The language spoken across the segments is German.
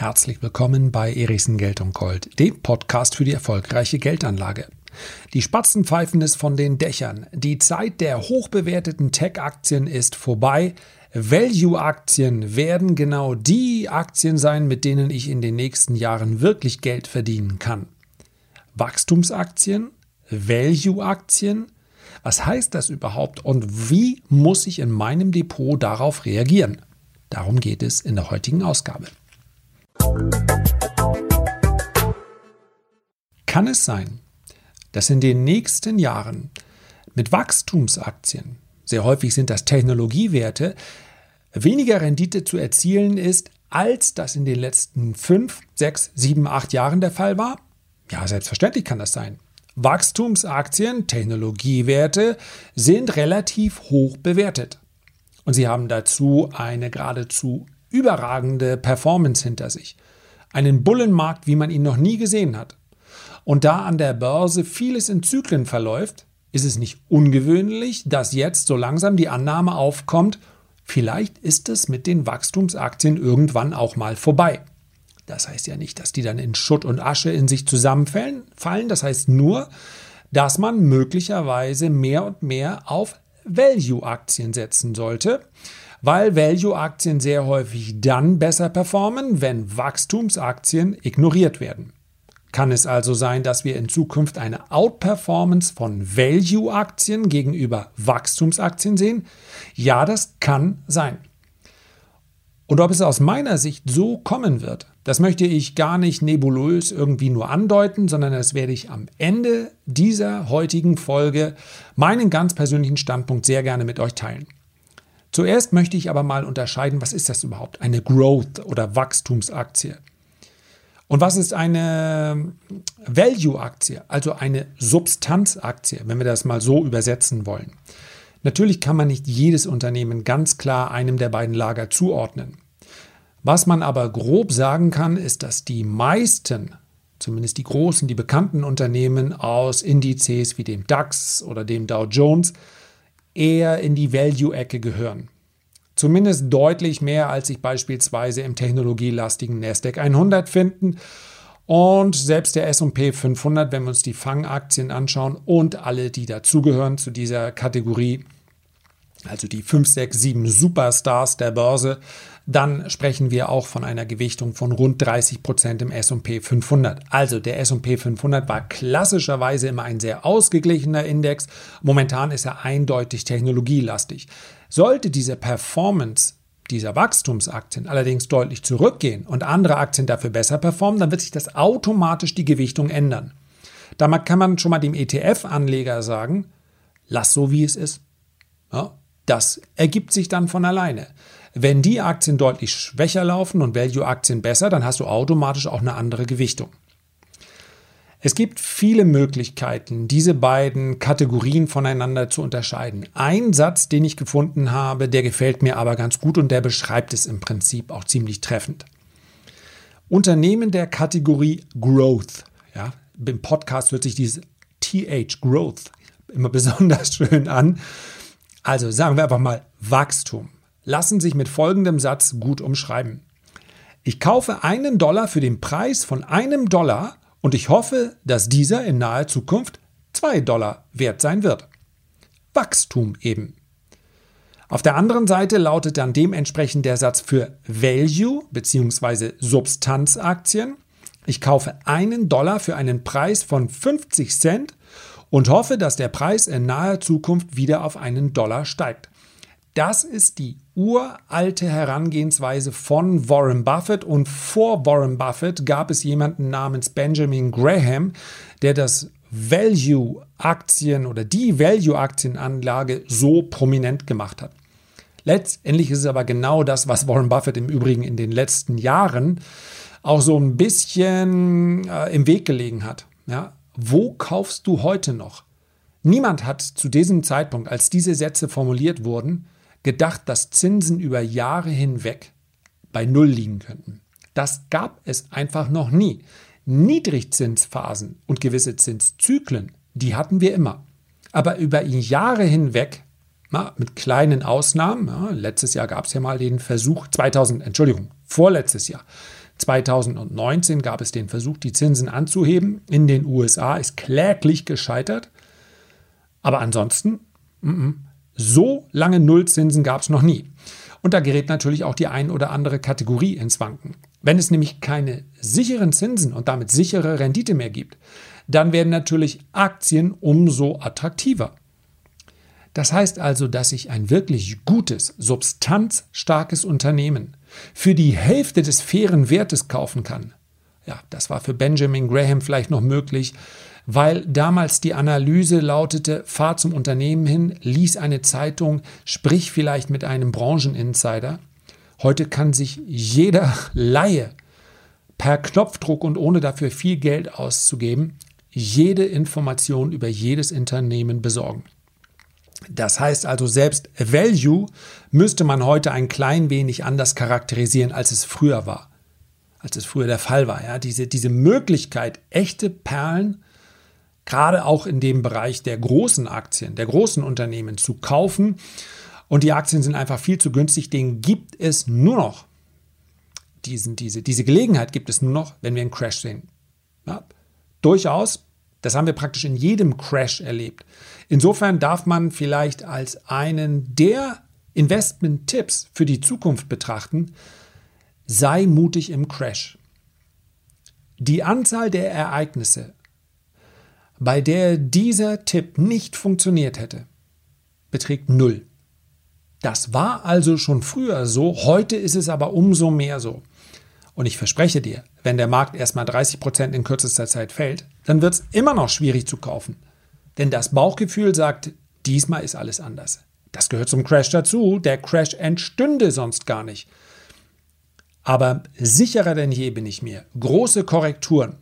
Herzlich willkommen bei Erichsen Geld und Gold, dem Podcast für die erfolgreiche Geldanlage. Die Spatzen pfeifen es von den Dächern. Die Zeit der hochbewerteten Tech-Aktien ist vorbei. Value-Aktien werden genau die Aktien sein, mit denen ich in den nächsten Jahren wirklich Geld verdienen kann. Wachstumsaktien? Value-Aktien? Was heißt das überhaupt und wie muss ich in meinem Depot darauf reagieren? Darum geht es in der heutigen Ausgabe. Kann es sein, dass in den nächsten Jahren mit Wachstumsaktien, sehr häufig sind das Technologiewerte, weniger Rendite zu erzielen ist, als das in den letzten fünf, sechs, sieben, acht Jahren der Fall war? Ja, selbstverständlich kann das sein. Wachstumsaktien, Technologiewerte sind relativ hoch bewertet. Und sie haben dazu eine geradezu überragende Performance hinter sich. Einen Bullenmarkt, wie man ihn noch nie gesehen hat. Und da an der Börse vieles in Zyklen verläuft, ist es nicht ungewöhnlich, dass jetzt so langsam die Annahme aufkommt, vielleicht ist es mit den Wachstumsaktien irgendwann auch mal vorbei. Das heißt ja nicht, dass die dann in Schutt und Asche in sich zusammenfallen. Fallen. Das heißt nur, dass man möglicherweise mehr und mehr auf Value-Aktien setzen sollte weil Value-Aktien sehr häufig dann besser performen, wenn Wachstumsaktien ignoriert werden. Kann es also sein, dass wir in Zukunft eine Outperformance von Value-Aktien gegenüber Wachstumsaktien sehen? Ja, das kann sein. Und ob es aus meiner Sicht so kommen wird, das möchte ich gar nicht nebulös irgendwie nur andeuten, sondern das werde ich am Ende dieser heutigen Folge meinen ganz persönlichen Standpunkt sehr gerne mit euch teilen. Zuerst möchte ich aber mal unterscheiden, was ist das überhaupt? Eine Growth- oder Wachstumsaktie. Und was ist eine Value-Aktie, also eine Substanzaktie, wenn wir das mal so übersetzen wollen? Natürlich kann man nicht jedes Unternehmen ganz klar einem der beiden Lager zuordnen. Was man aber grob sagen kann, ist, dass die meisten, zumindest die großen, die bekannten Unternehmen aus Indizes wie dem DAX oder dem Dow Jones eher in die Value-Ecke gehören. Zumindest deutlich mehr, als sich beispielsweise im technologielastigen Nasdaq 100 finden. Und selbst der SP 500, wenn wir uns die Fangaktien anschauen und alle, die dazugehören zu dieser Kategorie, also die 5, 6, 7 Superstars der Börse, dann sprechen wir auch von einer Gewichtung von rund 30 Prozent im S&P 500. Also der S&P 500 war klassischerweise immer ein sehr ausgeglichener Index. Momentan ist er eindeutig technologielastig. Sollte diese Performance dieser Wachstumsaktien allerdings deutlich zurückgehen und andere Aktien dafür besser performen, dann wird sich das automatisch die Gewichtung ändern. Damit kann man schon mal dem ETF-Anleger sagen, lass so wie es ist. Ja, das ergibt sich dann von alleine. Wenn die Aktien deutlich schwächer laufen und Value-Aktien besser, dann hast du automatisch auch eine andere Gewichtung. Es gibt viele Möglichkeiten, diese beiden Kategorien voneinander zu unterscheiden. Ein Satz, den ich gefunden habe, der gefällt mir aber ganz gut und der beschreibt es im Prinzip auch ziemlich treffend. Unternehmen der Kategorie Growth, ja, im Podcast hört sich dieses TH Growth immer besonders schön an. Also sagen wir einfach mal Wachstum. Lassen sich mit folgendem Satz gut umschreiben. Ich kaufe einen Dollar für den Preis von einem Dollar und ich hoffe, dass dieser in naher Zukunft zwei Dollar wert sein wird. Wachstum eben. Auf der anderen Seite lautet dann dementsprechend der Satz für Value bzw. Substanzaktien. Ich kaufe einen Dollar für einen Preis von 50 Cent und hoffe, dass der Preis in naher Zukunft wieder auf einen Dollar steigt. Das ist die uralte Herangehensweise von Warren Buffett und vor Warren Buffett gab es jemanden namens Benjamin Graham, der das Value-Aktien oder die Value-Aktienanlage so prominent gemacht hat. Letztendlich ist es aber genau das, was Warren Buffett im Übrigen in den letzten Jahren auch so ein bisschen äh, im Weg gelegen hat. Ja, wo kaufst du heute noch? Niemand hat zu diesem Zeitpunkt, als diese Sätze formuliert wurden, gedacht, dass Zinsen über Jahre hinweg bei Null liegen könnten. Das gab es einfach noch nie. Niedrigzinsphasen und gewisse Zinszyklen, die hatten wir immer. Aber über Jahre hinweg, mit kleinen Ausnahmen, letztes Jahr gab es ja mal den Versuch, 2000, Entschuldigung, vorletztes Jahr, 2019 gab es den Versuch, die Zinsen anzuheben. In den USA ist kläglich gescheitert. Aber ansonsten, so lange Nullzinsen gab es noch nie. Und da gerät natürlich auch die ein oder andere Kategorie ins Wanken. Wenn es nämlich keine sicheren Zinsen und damit sichere Rendite mehr gibt, dann werden natürlich Aktien umso attraktiver. Das heißt also, dass ich ein wirklich gutes, substanzstarkes Unternehmen für die Hälfte des fairen Wertes kaufen kann. Ja, das war für Benjamin Graham vielleicht noch möglich, weil damals die Analyse lautete, fahr zum Unternehmen hin, lies eine Zeitung, sprich vielleicht mit einem Brancheninsider. Heute kann sich jeder Laie per Knopfdruck und ohne dafür viel Geld auszugeben, jede Information über jedes Unternehmen besorgen. Das heißt also, selbst Value müsste man heute ein klein wenig anders charakterisieren, als es früher war. Als es früher der Fall war. Ja? Diese, diese Möglichkeit, echte Perlen, gerade auch in dem Bereich der großen Aktien, der großen Unternehmen zu kaufen. Und die Aktien sind einfach viel zu günstig, den gibt es nur noch. Diesen, diese, diese Gelegenheit gibt es nur noch, wenn wir einen Crash sehen. Ja? Durchaus das haben wir praktisch in jedem Crash erlebt. Insofern darf man vielleicht als einen der Investment-Tipps für die Zukunft betrachten, sei mutig im Crash. Die Anzahl der Ereignisse, bei der dieser Tipp nicht funktioniert hätte, beträgt null. Das war also schon früher so, heute ist es aber umso mehr so. Und ich verspreche dir, wenn der Markt erstmal 30 Prozent in kürzester Zeit fällt, dann wird es immer noch schwierig zu kaufen. Denn das Bauchgefühl sagt, diesmal ist alles anders. Das gehört zum Crash dazu. Der Crash entstünde sonst gar nicht. Aber sicherer denn je bin ich mir. Große Korrekturen,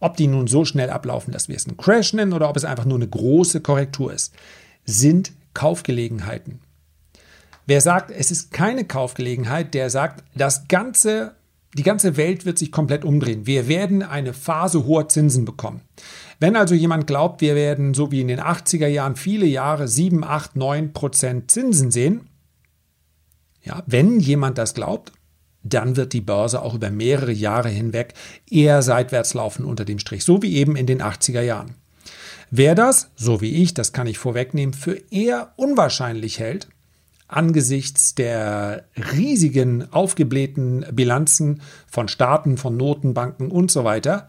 ob die nun so schnell ablaufen, dass wir es einen Crash nennen oder ob es einfach nur eine große Korrektur ist, sind Kaufgelegenheiten. Wer sagt, es ist keine Kaufgelegenheit, der sagt, das ganze die ganze Welt wird sich komplett umdrehen. Wir werden eine Phase hoher Zinsen bekommen. Wenn also jemand glaubt, wir werden so wie in den 80er Jahren viele Jahre 7, 8, 9 Prozent Zinsen sehen, ja, wenn jemand das glaubt, dann wird die Börse auch über mehrere Jahre hinweg eher seitwärts laufen unter dem Strich, so wie eben in den 80er Jahren. Wer das, so wie ich, das kann ich vorwegnehmen, für eher unwahrscheinlich hält, angesichts der riesigen aufgeblähten Bilanzen von Staaten, von Notenbanken und so weiter,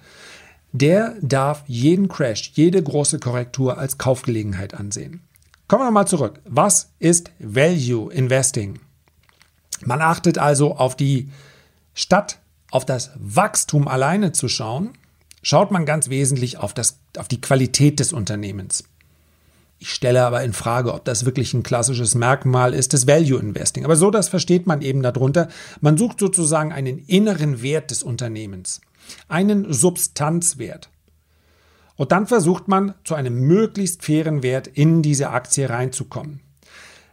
der darf jeden Crash, jede große Korrektur als Kaufgelegenheit ansehen. Kommen wir nochmal zurück. Was ist Value Investing? Man achtet also auf die, statt auf das Wachstum alleine zu schauen, schaut man ganz wesentlich auf, das, auf die Qualität des Unternehmens. Ich stelle aber in Frage, ob das wirklich ein klassisches Merkmal ist des Value Investing. Aber so, das versteht man eben darunter. Man sucht sozusagen einen inneren Wert des Unternehmens, einen Substanzwert. Und dann versucht man, zu einem möglichst fairen Wert in diese Aktie reinzukommen.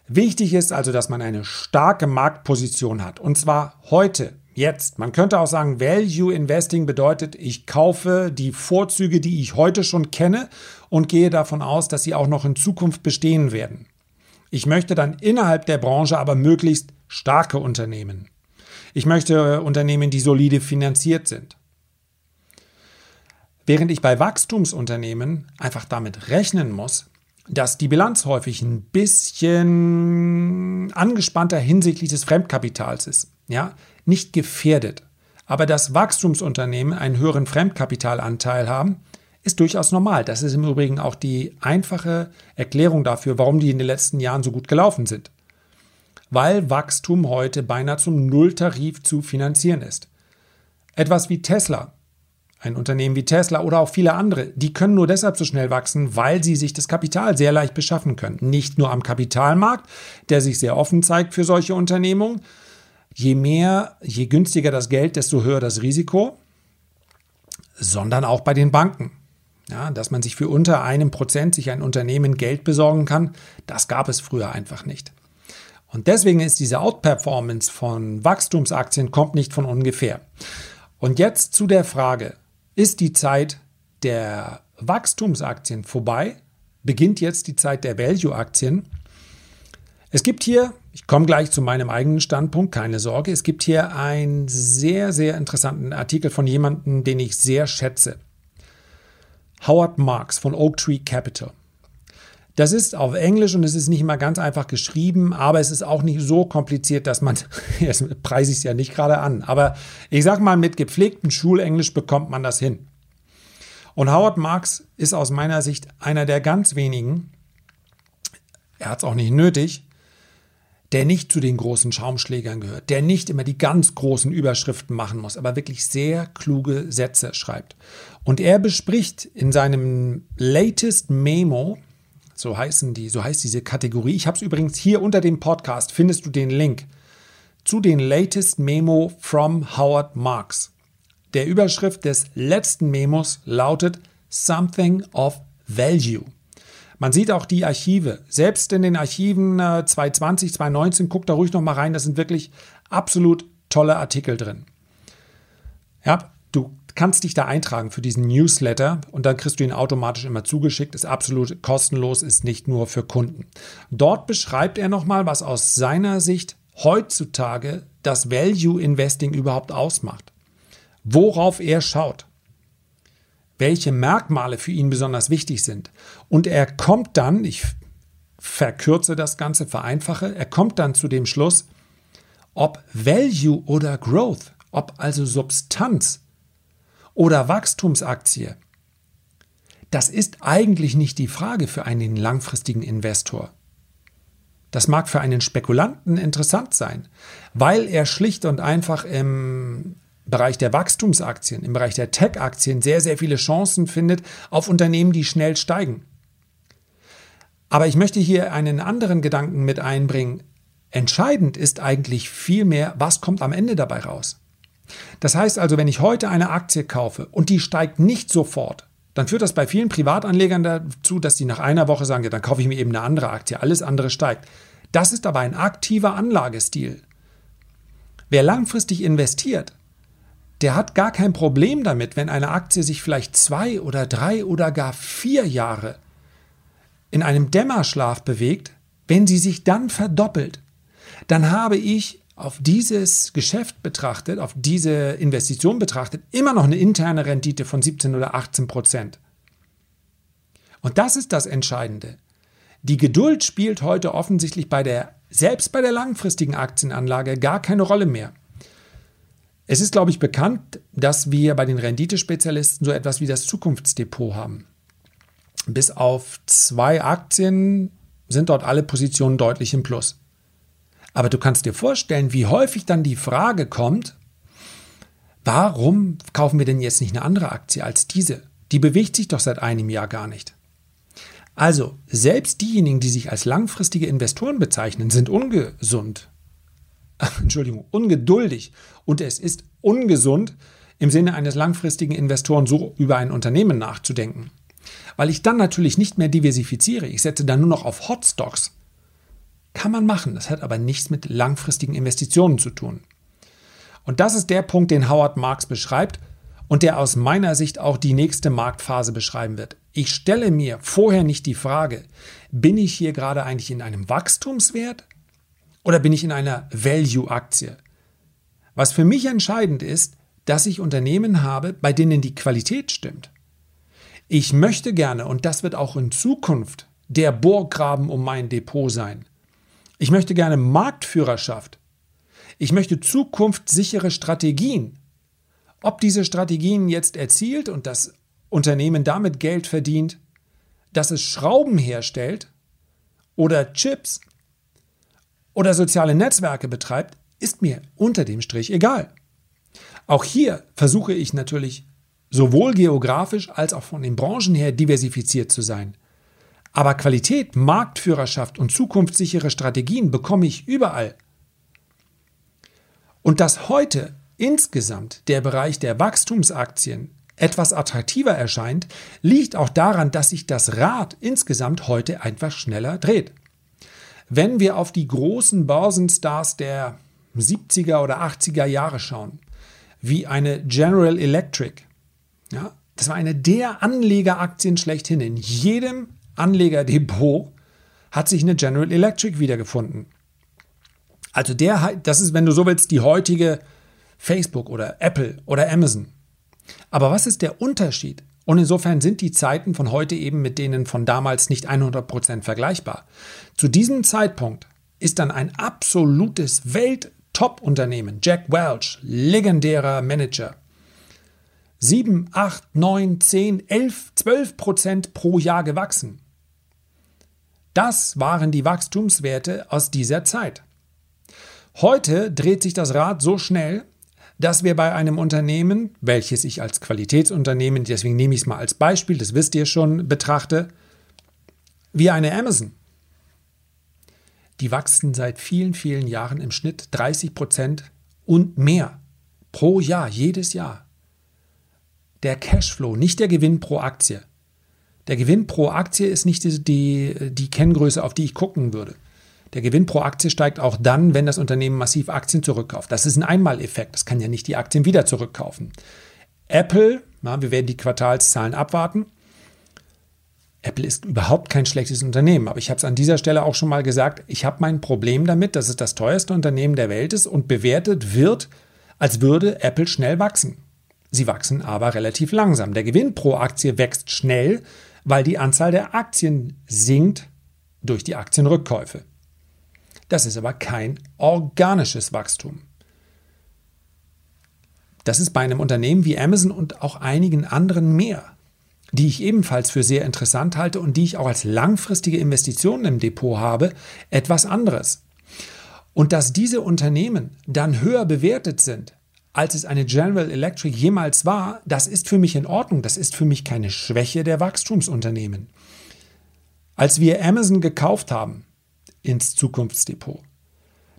Wichtig ist also, dass man eine starke Marktposition hat. Und zwar heute, jetzt. Man könnte auch sagen, Value Investing bedeutet, ich kaufe die Vorzüge, die ich heute schon kenne und gehe davon aus, dass sie auch noch in Zukunft bestehen werden. Ich möchte dann innerhalb der Branche aber möglichst starke Unternehmen. Ich möchte Unternehmen, die solide finanziert sind. Während ich bei Wachstumsunternehmen einfach damit rechnen muss, dass die Bilanz häufig ein bisschen angespannter hinsichtlich des Fremdkapitals ist. Ja, nicht gefährdet. Aber dass Wachstumsunternehmen einen höheren Fremdkapitalanteil haben, ist durchaus normal. Das ist im Übrigen auch die einfache Erklärung dafür, warum die in den letzten Jahren so gut gelaufen sind. Weil Wachstum heute beinahe zum Nulltarif zu finanzieren ist. Etwas wie Tesla, ein Unternehmen wie Tesla oder auch viele andere, die können nur deshalb so schnell wachsen, weil sie sich das Kapital sehr leicht beschaffen können. Nicht nur am Kapitalmarkt, der sich sehr offen zeigt für solche Unternehmungen, je mehr, je günstiger das Geld, desto höher das Risiko, sondern auch bei den Banken. Ja, dass man sich für unter einem Prozent sich ein Unternehmen Geld besorgen kann, das gab es früher einfach nicht. Und deswegen ist diese Outperformance von Wachstumsaktien kommt nicht von ungefähr. Und jetzt zu der Frage, ist die Zeit der Wachstumsaktien vorbei? Beginnt jetzt die Zeit der Value-Aktien? Es gibt hier Ich komme gleich zu meinem eigenen Standpunkt, keine Sorge. Es gibt hier einen sehr, sehr interessanten Artikel von jemandem, den ich sehr schätze. Howard Marks von Oak Tree Capital. Das ist auf Englisch und es ist nicht mal ganz einfach geschrieben, aber es ist auch nicht so kompliziert, dass man, jetzt preise ich es ja nicht gerade an, aber ich sag mal, mit gepflegtem Schulenglisch bekommt man das hin. Und Howard Marks ist aus meiner Sicht einer der ganz wenigen, er hat es auch nicht nötig, der nicht zu den großen Schaumschlägern gehört, der nicht immer die ganz großen Überschriften machen muss, aber wirklich sehr kluge Sätze schreibt. Und er bespricht in seinem latest Memo, so heißen die, so heißt diese Kategorie. Ich habe es übrigens hier unter dem Podcast, findest du den Link zu den latest Memo from Howard Marks. Der Überschrift des letzten Memos lautet Something of Value. Man sieht auch die Archive. Selbst in den Archiven 2020, äh, 2019, guckt da ruhig noch mal rein. Da sind wirklich absolut tolle Artikel drin. Ja, du kannst dich da eintragen für diesen Newsletter und dann kriegst du ihn automatisch immer zugeschickt. Ist absolut kostenlos, ist nicht nur für Kunden. Dort beschreibt er nochmal, was aus seiner Sicht heutzutage das Value Investing überhaupt ausmacht. Worauf er schaut welche Merkmale für ihn besonders wichtig sind. Und er kommt dann, ich verkürze das Ganze, vereinfache, er kommt dann zu dem Schluss, ob Value oder Growth, ob also Substanz oder Wachstumsaktie, das ist eigentlich nicht die Frage für einen langfristigen Investor. Das mag für einen Spekulanten interessant sein, weil er schlicht und einfach im Bereich der Wachstumsaktien, im Bereich der Tech-Aktien sehr, sehr viele Chancen findet auf Unternehmen, die schnell steigen. Aber ich möchte hier einen anderen Gedanken mit einbringen. Entscheidend ist eigentlich vielmehr, was kommt am Ende dabei raus. Das heißt also, wenn ich heute eine Aktie kaufe und die steigt nicht sofort, dann führt das bei vielen Privatanlegern dazu, dass die nach einer Woche sagen, ja, dann kaufe ich mir eben eine andere Aktie, alles andere steigt. Das ist aber ein aktiver Anlagestil. Wer langfristig investiert, der hat gar kein Problem damit, wenn eine Aktie sich vielleicht zwei oder drei oder gar vier Jahre in einem Dämmerschlaf bewegt, wenn sie sich dann verdoppelt, dann habe ich auf dieses Geschäft betrachtet, auf diese Investition betrachtet, immer noch eine interne Rendite von 17 oder 18 Prozent. Und das ist das Entscheidende. Die Geduld spielt heute offensichtlich bei der, selbst bei der langfristigen Aktienanlage gar keine Rolle mehr. Es ist, glaube ich, bekannt, dass wir bei den Renditespezialisten so etwas wie das Zukunftsdepot haben. Bis auf zwei Aktien sind dort alle Positionen deutlich im Plus. Aber du kannst dir vorstellen, wie häufig dann die Frage kommt, warum kaufen wir denn jetzt nicht eine andere Aktie als diese? Die bewegt sich doch seit einem Jahr gar nicht. Also, selbst diejenigen, die sich als langfristige Investoren bezeichnen, sind ungesund. Entschuldigung, ungeduldig und es ist ungesund, im Sinne eines langfristigen Investoren so über ein Unternehmen nachzudenken. Weil ich dann natürlich nicht mehr diversifiziere, ich setze dann nur noch auf Hotstocks. Kann man machen, das hat aber nichts mit langfristigen Investitionen zu tun. Und das ist der Punkt, den Howard Marks beschreibt und der aus meiner Sicht auch die nächste Marktphase beschreiben wird. Ich stelle mir vorher nicht die Frage, bin ich hier gerade eigentlich in einem Wachstumswert oder bin ich in einer Value-Aktie? Was für mich entscheidend ist, dass ich Unternehmen habe, bei denen die Qualität stimmt. Ich möchte gerne, und das wird auch in Zukunft der Bohrgraben um mein Depot sein. Ich möchte gerne Marktführerschaft. Ich möchte zukunftssichere Strategien. Ob diese Strategien jetzt erzielt und das Unternehmen damit Geld verdient, dass es Schrauben herstellt oder Chips oder soziale Netzwerke betreibt, ist mir unter dem Strich egal. Auch hier versuche ich natürlich sowohl geografisch als auch von den Branchen her diversifiziert zu sein. Aber Qualität, Marktführerschaft und zukunftssichere Strategien bekomme ich überall. Und dass heute insgesamt der Bereich der Wachstumsaktien etwas attraktiver erscheint, liegt auch daran, dass sich das Rad insgesamt heute einfach schneller dreht. Wenn wir auf die großen Börsenstars der 70er oder 80er Jahre schauen, wie eine General Electric, ja, das war eine der Anlegeraktien schlechthin. In jedem Anlegerdepot hat sich eine General Electric wiedergefunden. Also der, das ist, wenn du so willst, die heutige Facebook oder Apple oder Amazon. Aber was ist der Unterschied? Und insofern sind die Zeiten von heute eben mit denen von damals nicht 100% vergleichbar. Zu diesem Zeitpunkt ist dann ein absolutes Welt-Top-Unternehmen, Jack Welch, legendärer Manager, 7, 8, 9, 10, 11, 12 Prozent pro Jahr gewachsen. Das waren die Wachstumswerte aus dieser Zeit. Heute dreht sich das Rad so schnell, dass wir bei einem Unternehmen, welches ich als Qualitätsunternehmen, deswegen nehme ich es mal als Beispiel, das wisst ihr schon, betrachte, wie eine Amazon. Die wachsen seit vielen, vielen Jahren im Schnitt 30 Prozent und mehr pro Jahr, jedes Jahr. Der Cashflow, nicht der Gewinn pro Aktie. Der Gewinn pro Aktie ist nicht die, die, die Kenngröße, auf die ich gucken würde. Der Gewinn pro Aktie steigt auch dann, wenn das Unternehmen massiv Aktien zurückkauft. Das ist ein Einmaleffekt. Das kann ja nicht die Aktien wieder zurückkaufen. Apple, na, wir werden die Quartalszahlen abwarten. Apple ist überhaupt kein schlechtes Unternehmen, aber ich habe es an dieser Stelle auch schon mal gesagt, ich habe mein Problem damit, dass es das teuerste Unternehmen der Welt ist und bewertet wird, als würde Apple schnell wachsen. Sie wachsen aber relativ langsam. Der Gewinn pro Aktie wächst schnell, weil die Anzahl der Aktien sinkt durch die Aktienrückkäufe. Das ist aber kein organisches Wachstum. Das ist bei einem Unternehmen wie Amazon und auch einigen anderen mehr, die ich ebenfalls für sehr interessant halte und die ich auch als langfristige Investitionen im Depot habe, etwas anderes. Und dass diese Unternehmen dann höher bewertet sind, als es eine General Electric jemals war, das ist für mich in Ordnung. Das ist für mich keine Schwäche der Wachstumsunternehmen. Als wir Amazon gekauft haben, ins Zukunftsdepot.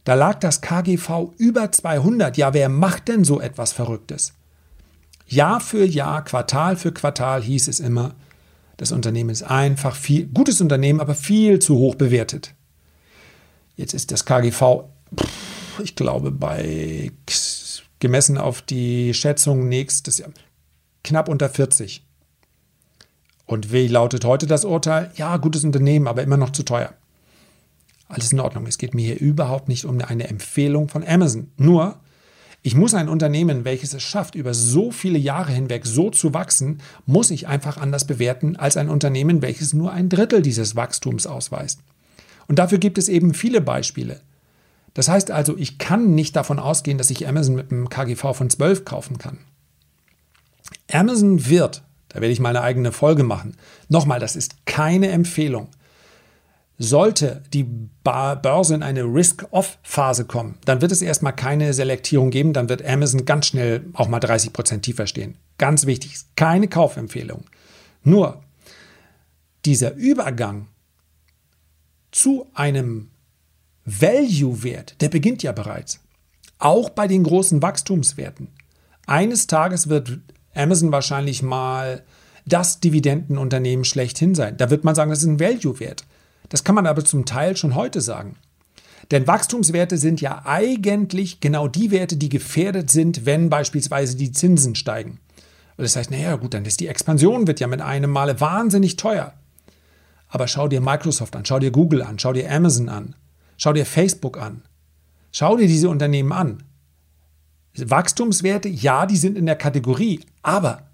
Da lag das KGV über 200. Ja, wer macht denn so etwas Verrücktes? Jahr für Jahr, Quartal für Quartal hieß es immer, das Unternehmen ist einfach viel, gutes Unternehmen, aber viel zu hoch bewertet. Jetzt ist das KGV, ich glaube, bei gemessen auf die Schätzung nächstes Jahr knapp unter 40. Und wie lautet heute das Urteil? Ja, gutes Unternehmen, aber immer noch zu teuer. Alles in Ordnung. Es geht mir hier überhaupt nicht um eine Empfehlung von Amazon. Nur, ich muss ein Unternehmen, welches es schafft, über so viele Jahre hinweg so zu wachsen, muss ich einfach anders bewerten als ein Unternehmen, welches nur ein Drittel dieses Wachstums ausweist. Und dafür gibt es eben viele Beispiele. Das heißt also, ich kann nicht davon ausgehen, dass ich Amazon mit einem KGV von 12 kaufen kann. Amazon wird, da werde ich mal eine eigene Folge machen, nochmal, das ist keine Empfehlung. Sollte die Börse in eine Risk-Off-Phase kommen, dann wird es erstmal keine Selektierung geben, dann wird Amazon ganz schnell auch mal 30 Prozent tiefer stehen. Ganz wichtig, keine Kaufempfehlung. Nur dieser Übergang zu einem Value-Wert, der beginnt ja bereits. Auch bei den großen Wachstumswerten. Eines Tages wird Amazon wahrscheinlich mal das Dividendenunternehmen schlechthin sein. Da wird man sagen, das ist ein Value-Wert. Das kann man aber zum Teil schon heute sagen. Denn Wachstumswerte sind ja eigentlich genau die Werte, die gefährdet sind, wenn beispielsweise die Zinsen steigen. Und das heißt, naja, gut, dann ist die Expansion wird ja mit einem Male wahnsinnig teuer. Aber schau dir Microsoft an, schau dir Google an, schau dir Amazon an, schau dir Facebook an. Schau dir diese Unternehmen an. Wachstumswerte, ja, die sind in der Kategorie, aber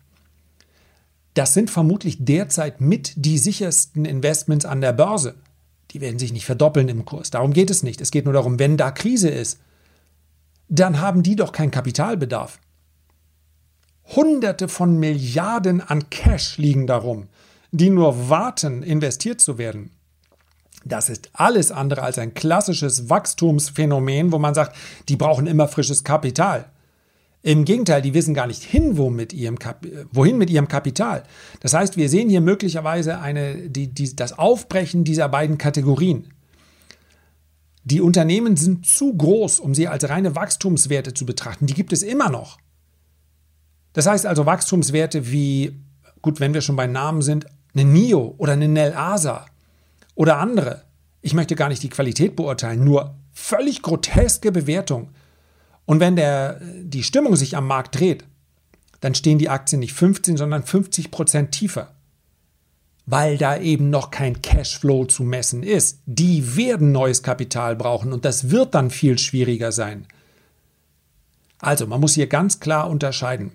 das sind vermutlich derzeit mit die sichersten Investments an der Börse. Die werden sich nicht verdoppeln im Kurs. Darum geht es nicht. Es geht nur darum, wenn da Krise ist, dann haben die doch keinen Kapitalbedarf. Hunderte von Milliarden an Cash liegen darum, die nur warten, investiert zu werden. Das ist alles andere als ein klassisches Wachstumsphänomen, wo man sagt, die brauchen immer frisches Kapital. Im Gegenteil, die wissen gar nicht hin, wo mit ihrem wohin mit ihrem Kapital. Das heißt, wir sehen hier möglicherweise eine, die, die, das Aufbrechen dieser beiden Kategorien. Die Unternehmen sind zu groß, um sie als reine Wachstumswerte zu betrachten. Die gibt es immer noch. Das heißt also Wachstumswerte wie, gut, wenn wir schon bei Namen sind, eine NIO oder eine Nel Asa oder andere. Ich möchte gar nicht die Qualität beurteilen, nur völlig groteske Bewertung und wenn der, die Stimmung sich am Markt dreht, dann stehen die Aktien nicht 15, sondern 50 Prozent tiefer. weil da eben noch kein Cashflow zu messen ist. Die werden neues Kapital brauchen und das wird dann viel schwieriger sein. Also, man muss hier ganz klar unterscheiden.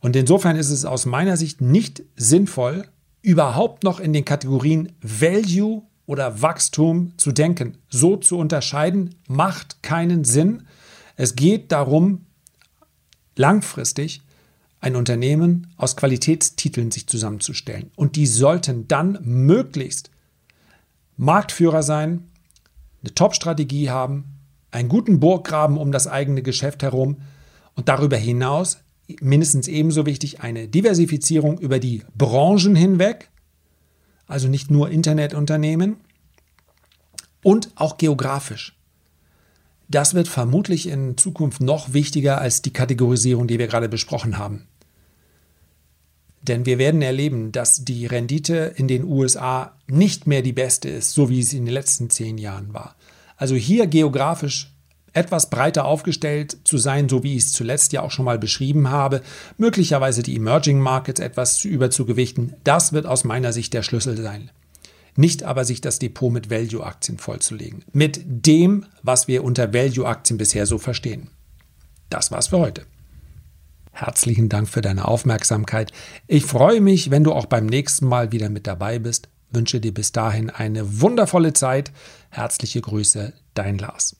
Und insofern ist es aus meiner Sicht nicht sinnvoll, überhaupt noch in den Kategorien Value oder Wachstum zu denken. So zu unterscheiden macht keinen Sinn. Es geht darum, langfristig ein Unternehmen aus Qualitätstiteln sich zusammenzustellen. Und die sollten dann möglichst Marktführer sein, eine Top-Strategie haben, einen guten Burggraben um das eigene Geschäft herum und darüber hinaus mindestens ebenso wichtig eine Diversifizierung über die Branchen hinweg, also nicht nur Internetunternehmen und auch geografisch. Das wird vermutlich in Zukunft noch wichtiger als die Kategorisierung, die wir gerade besprochen haben. Denn wir werden erleben, dass die Rendite in den USA nicht mehr die beste ist, so wie es in den letzten zehn Jahren war. Also hier geografisch etwas breiter aufgestellt zu sein, so wie ich es zuletzt ja auch schon mal beschrieben habe, möglicherweise die Emerging Markets etwas zu überzugewichten, das wird aus meiner Sicht der Schlüssel sein. Nicht aber sich das Depot mit Value-Aktien vollzulegen. Mit dem, was wir unter Value-Aktien bisher so verstehen. Das war's für heute. Herzlichen Dank für deine Aufmerksamkeit. Ich freue mich, wenn du auch beim nächsten Mal wieder mit dabei bist. Wünsche dir bis dahin eine wundervolle Zeit. Herzliche Grüße, dein Lars.